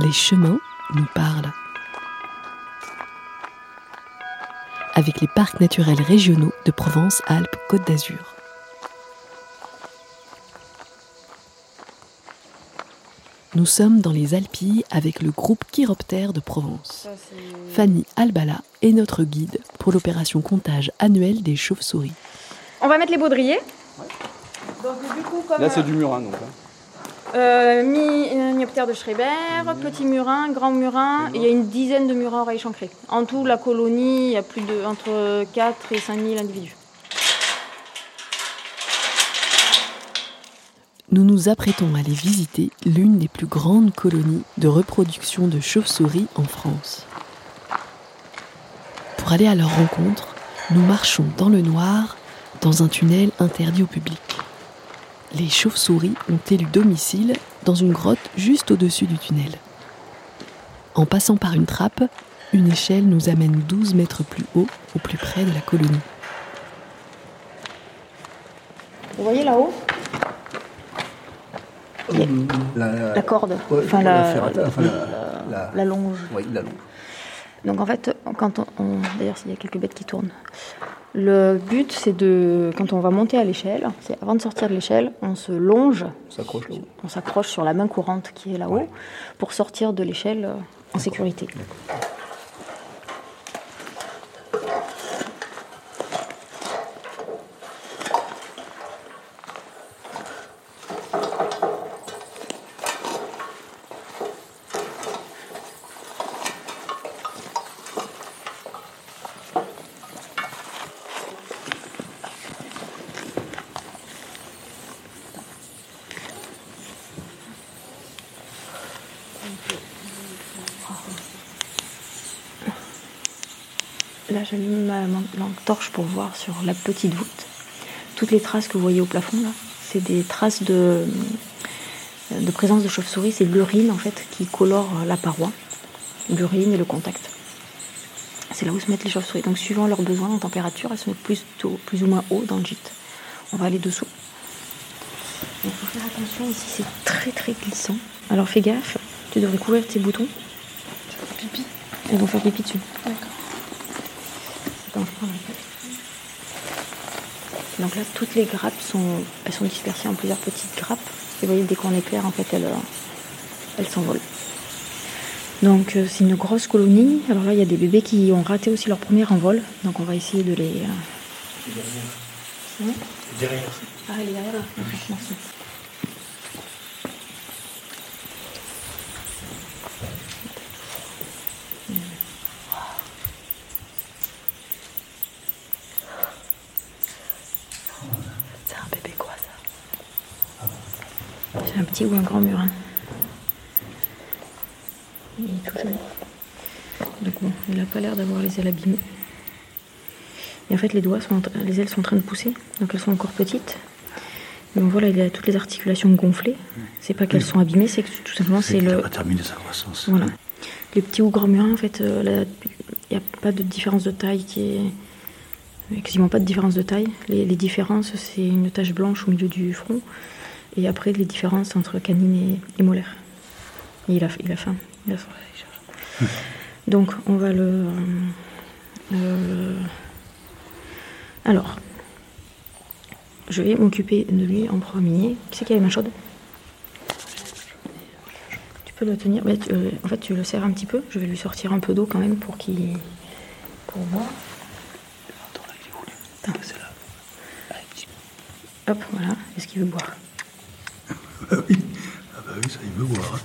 les chemins nous parlent. Avec les parcs naturels régionaux de Provence-Alpes-Côte d'Azur. Nous sommes dans les Alpilles avec le groupe Chiroptère de Provence. Fanny Albala est notre guide pour l'opération comptage annuelle des chauves-souris. On va mettre les baudriers. Là, c'est du murin, donc. hein. Euh, De Schreiber, petit murin, grand murin. Il y a une dizaine de murins oreilles chancrées. En tout, la colonie, il y a plus de entre 4 et 5 000 individus. Nous nous apprêtons à aller visiter l'une des plus grandes colonies de reproduction de chauves-souris en France. Pour aller à leur rencontre, nous marchons dans le noir dans un tunnel interdit au public. Les chauves-souris ont élu domicile dans une grotte juste au-dessus du tunnel. En passant par une trappe, une échelle nous amène 12 mètres plus haut, au plus près de la colonie. Vous voyez là-haut La, La corde, ouais, enfin la la, ferrata, enfin, la- la- la- la longe. Oui, la longe. Donc en fait, quand on, on- d'ailleurs il y a quelques bêtes qui tournent. Le but c'est de, quand on va monter à l'échelle, c'est avant de sortir de l'échelle, on se longe, On s'accroche sur la main courante qui est là-haut. Ouais. pour sortir de l'échelle euh, en sécurité. Là, j'allume ma lampe torche pour voir sur la petite voûte. Toutes les traces que vous voyez au plafond, là, c'est des traces de, de présence de chauve-souris. C'est l'urine, en fait, qui colore la paroi. L'urine et le contact. C'est là où se mettent les chauves-souris. Donc, suivant leurs besoins en température, elles se mettent plus, tôt- plus ou moins haut dans le gîte. On va aller dessous. Il faut faire attention ici, c'est très très glissant. Alors, fais gaffe, tu devrais couvrir tes boutons. Pipi. Elles vont faire pipi dessus. D'accord. La tête. Donc là, toutes les grappes sont, elles sont dispersées en plusieurs petites grappes. Et vous voyez, dès qu'on éclaire, en fait, elles, euh, elles s'envolent. Donc euh, c'est une grosse colonie. Alors là, il y a des bébés qui ont raté aussi leur premier envol. Donc on va essayer de les... euh, Hein Derrière. Ah, elle est derrière là. Merci. C'est un bébé quoi ça C'est un petit ou un grand murin Il est tout jeune. Donc bon, il n'a pas l'air d'avoir les ailes abîmées. Et en fait, les doigts sont, les ailes sont en train de pousser, donc elles sont encore petites. Mais on voit là, il a toutes les articulations gonflées. C'est pas qu'elles sont abîmées, c'est que tout simplement c'est le. pas terminé sa croissance. Voilà. Les petits ou grands murins, en fait, euh, il n'y a pas de différence de taille qui est. il y a quasiment pas de différence de taille. Les, les différences, c'est une tache blanche au milieu du front. Et après, les différences entre canine et, et molaire. Et il a, il a faim. Il a faim. il cherche. Donc, on va le. euh, alors, je vais m'occuper de lui en premier. Qui c'est qui a les mains chaudes? Tu peux le tenir. mais tu- euh, en fait, tu le serres un petit peu. Je vais lui sortir un peu d'eau quand même pour qu'il. pour voir. Attends, là, il est. C'est là. Allez, petit. Hop, voilà. Est-ce qu'il veut boire? Ah oui. Ah bah oui, ça, il veut voir.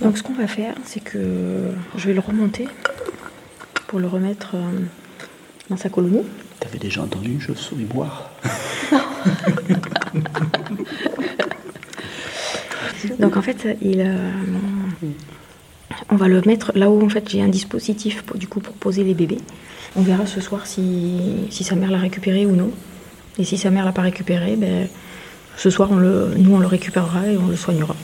Donc, ce qu'on va faire, c'est que je vais le remonter pour le remettre euh, dans sa colonie. T'avais déjà entendu une chauve-souris boire Donc en fait, il, euh, on va le mettre là où en fait j'ai un dispositif pour, du coup pour poser les bébés. On verra ce soir si, si sa mère l'a récupéré ou non. Et si sa mère l'a pas récupéré, ben, ce soir on le, nous on le récupérera et on le soignera.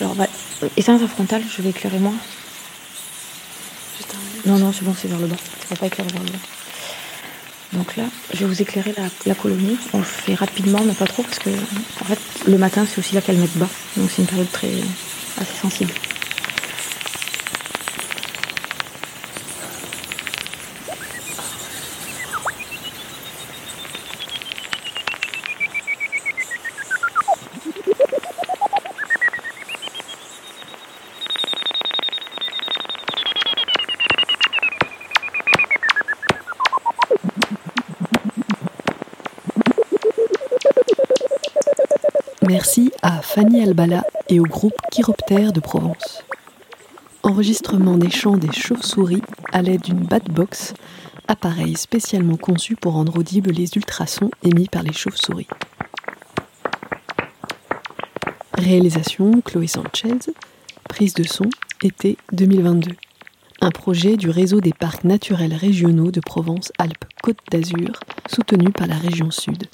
Alors, bah, éteins ta frontale, je vais éclairer moi. Non, non, c'est bon, c'est vers le bas. On va pas éclairer vers le bas. Donc là, je vais vous éclairer la, la colonie. On le fait rapidement, mais pas trop, parce que en fait, le matin, c'est aussi là qu'elles mettent bas. Donc c'est une période très assez sensible. Merci à Fanny Albala et au groupe Chiroptère de Provence. Enregistrement des chants des chauves-souris à l'aide d'une Batbox, appareil spécialement conçu pour rendre audibles les ultrasons émis par les chauves-souris. Réalisation Chloé Sanchez, prise de son été 2022. Un projet du réseau des parcs naturels régionaux de Provence-Alpes-Côte d'Azur, soutenu par la région Sud.